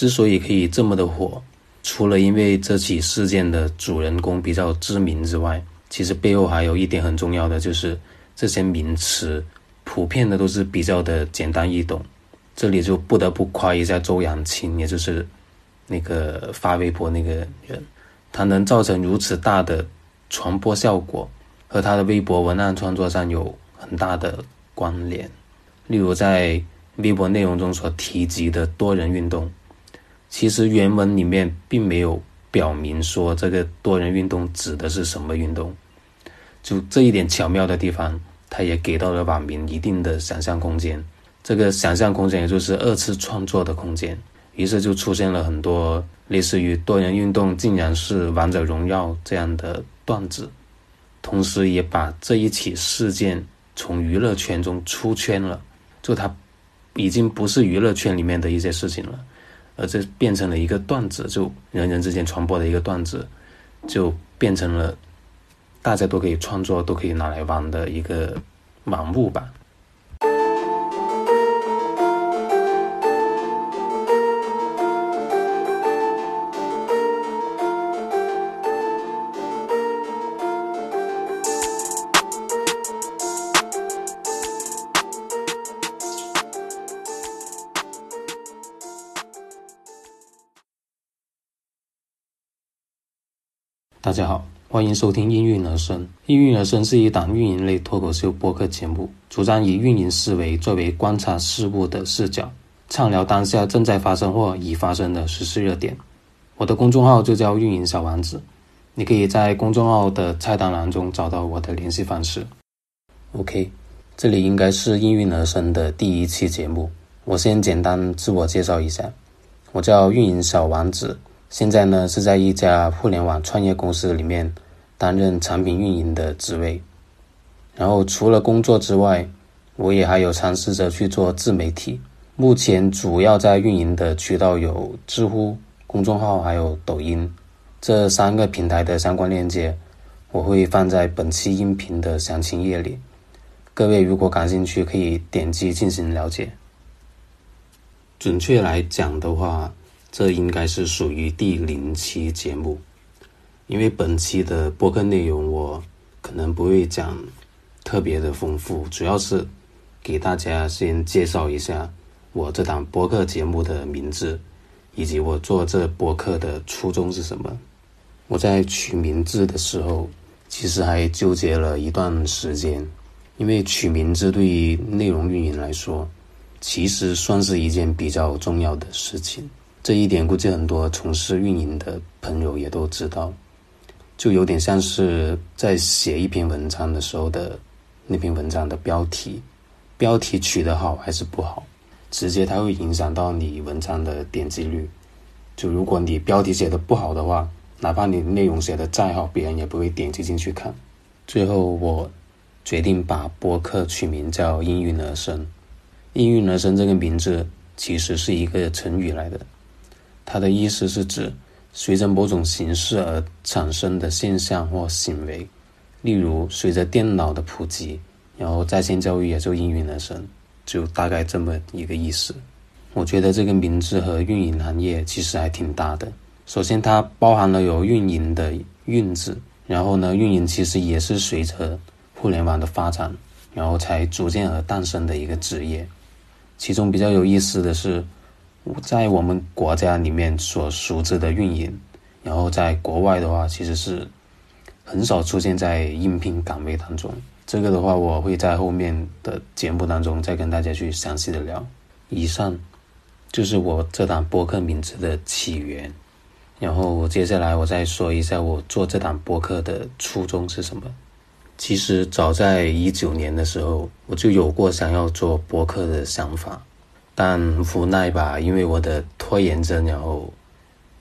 之所以可以这么的火，除了因为这起事件的主人公比较知名之外，其实背后还有一点很重要的，就是这些名词普遍的都是比较的简单易懂。这里就不得不夸一下周扬青，也就是那个发微博那个人，他能造成如此大的传播效果，和他的微博文案创作上有很大的关联。例如在微博内容中所提及的多人运动，其实原文里面并没有表明说这个多人运动指的是什么运动。就这一点巧妙的地方，他也给到了网民一定的想象空间。这个想象空间也就是二次创作的空间，于是就出现了很多类似于多人运动竟然是王者荣耀这样的段子，同时也把这一起事件从娱乐圈中出圈了，就它已经不是娱乐圈里面的一些事情了，而这变成了一个段子，就人人之间传播的一个段子，就变成了大家都可以创作、都可以拿来玩的一个玩物吧。大家好，欢迎收听《应运而生》。应运而生是一档运营类脱口秀播客节目，主张以运营思维作为观察事物的视角，畅聊当下正在发生或已发生的时事热点。我的公众号就叫“运营小王子”，你可以在公众号的菜单栏中找到我的联系方式。OK，这里应该是应运而生的第一期节目。我先简单自我介绍一下，我叫运营小王子。现在呢是在一家互联网创业公司里面担任产品运营的职位，然后除了工作之外，我也还有尝试着去做自媒体。目前主要在运营的渠道有知乎公众号还有抖音这三个平台的相关链接，我会放在本期音频的详情页里。各位如果感兴趣，可以点击进行了解。准确来讲的话。这应该是属于第零期节目，因为本期的播客内容我可能不会讲特别的丰富，主要是给大家先介绍一下我这档播客节目的名字，以及我做这播客的初衷是什么。我在取名字的时候，其实还纠结了一段时间，因为取名字对于内容运营来说，其实算是一件比较重要的事情。这一点估计很多从事运营的朋友也都知道，就有点像是在写一篇文章的时候的那篇文章的标题，标题取得好还是不好，直接它会影响到你文章的点击率。就如果你标题写的不好的话，哪怕你内容写的再好，别人也不会点击进去看。最后我决定把播客取名叫“应运而生”。应运而生这个名字其实是一个成语来的。它的意思是指随着某种形式而产生的现象或行为，例如随着电脑的普及，然后在线教育也就应运而生，就大概这么一个意思。我觉得这个名字和运营行业其实还挺搭的。首先，它包含了有运营的“运”字，然后呢，运营其实也是随着互联网的发展，然后才逐渐而诞生的一个职业。其中比较有意思的是。在我们国家里面所熟知的运营，然后在国外的话，其实是很少出现在应聘岗位当中。这个的话，我会在后面的节目当中再跟大家去详细的聊。以上就是我这档播客名字的起源，然后接下来我再说一下我做这档播客的初衷是什么。其实早在一九年的时候，我就有过想要做播客的想法。但无奈吧，因为我的拖延症，然后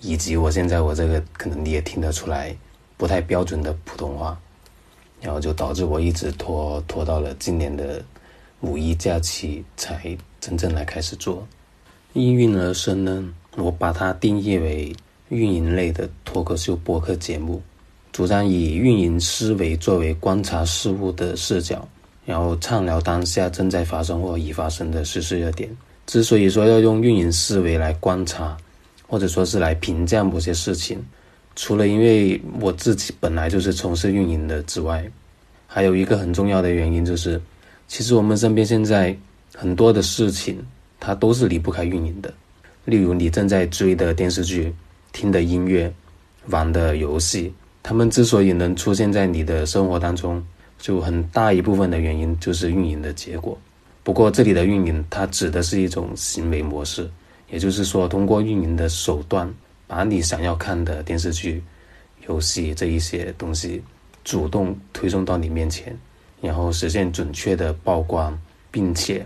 以及我现在我这个可能你也听得出来不太标准的普通话，然后就导致我一直拖拖到了今年的五一假期才真正来开始做。应运而生呢，我把它定义为运营类的脱口秀播客节目，主张以运营思维作为观察事物的视角，然后畅聊当下正在发生或已发生的实事热点。之所以说要用运营思维来观察，或者说是来评价某些事情。除了因为我自己本来就是从事运营的之外，还有一个很重要的原因就是，其实我们身边现在很多的事情，它都是离不开运营的。例如你正在追的电视剧、听的音乐、玩的游戏，他们之所以能出现在你的生活当中，就很大一部分的原因就是运营的结果。不过这里的运营，它指的是一种行为模式，也就是说，通过运营的手段。把你想要看的电视剧、游戏这一些东西主动推送到你面前，然后实现准确的曝光，并且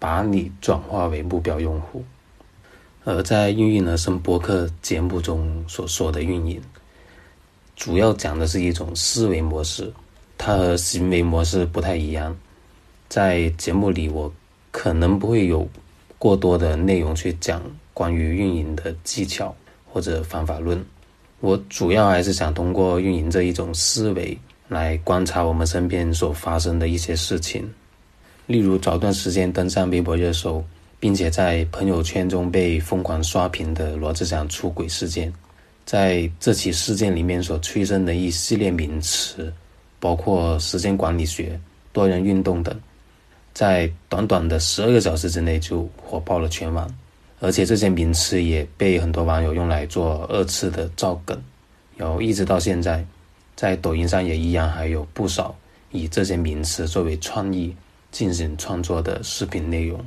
把你转化为目标用户。而在运营而生播客节目中所说的运营，主要讲的是一种思维模式，它和行为模式不太一样。在节目里，我可能不会有过多的内容去讲关于运营的技巧。或者方法论，我主要还是想通过运营这一种思维来观察我们身边所发生的一些事情。例如，早段时间登上微博热搜，并且在朋友圈中被疯狂刷屏的罗志祥出轨事件，在这起事件里面所催生的一系列名词，包括时间管理学、多人运动等，在短短的十二个小时之内就火爆了全网。而且这些名词也被很多网友用来做二次的造梗，然后一直到现在，在抖音上也依然还有不少以这些名词作为创意进行创作的视频内容。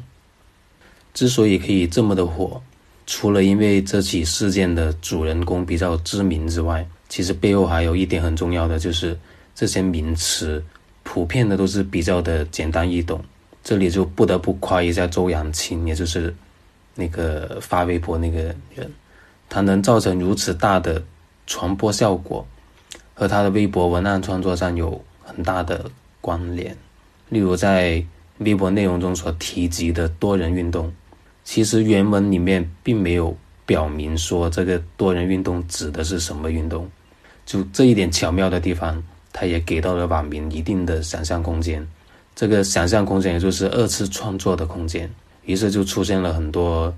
之所以可以这么的火，除了因为这起事件的主人公比较知名之外，其实背后还有一点很重要的，就是这些名词普遍的都是比较的简单易懂。这里就不得不夸一下周扬青，也就是。那个发微博那个人，他能造成如此大的传播效果，和他的微博文案创作上有很大的关联。例如，在微博内容中所提及的多人运动，其实原文里面并没有表明说这个多人运动指的是什么运动。就这一点巧妙的地方，他也给到了网民一定的想象空间。这个想象空间，也就是二次创作的空间。于是就出现了很多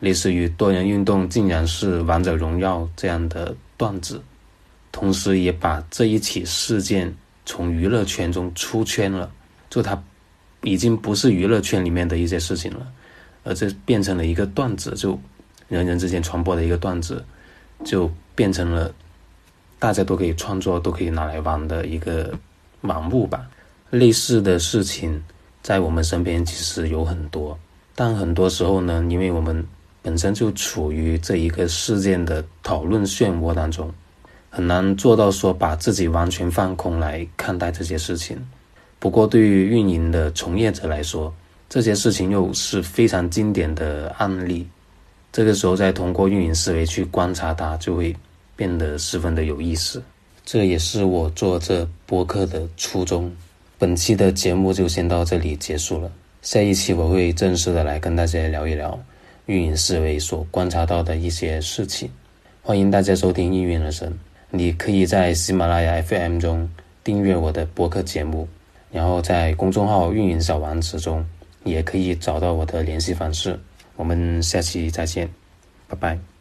类似于多人运动竟然是王者荣耀这样的段子，同时也把这一起事件从娱乐圈中出圈了，就它已经不是娱乐圈里面的一些事情了，而这变成了一个段子，就人人之间传播的一个段子，就变成了大家都可以创作、都可以拿来玩的一个盲目吧。类似的事情在我们身边其实有很多。但很多时候呢，因为我们本身就处于这一个事件的讨论漩涡当中，很难做到说把自己完全放空来看待这些事情。不过，对于运营的从业者来说，这些事情又是非常经典的案例。这个时候，再通过运营思维去观察它，就会变得十分的有意思。这也是我做这播客的初衷。本期的节目就先到这里结束了。下一期我会正式的来跟大家聊一聊运营思维所观察到的一些事情。欢迎大家收听应运而生。你可以在喜马拉雅 FM 中订阅我的播客节目，然后在公众号“运营小王子”中也可以找到我的联系方式。我们下期再见，拜拜。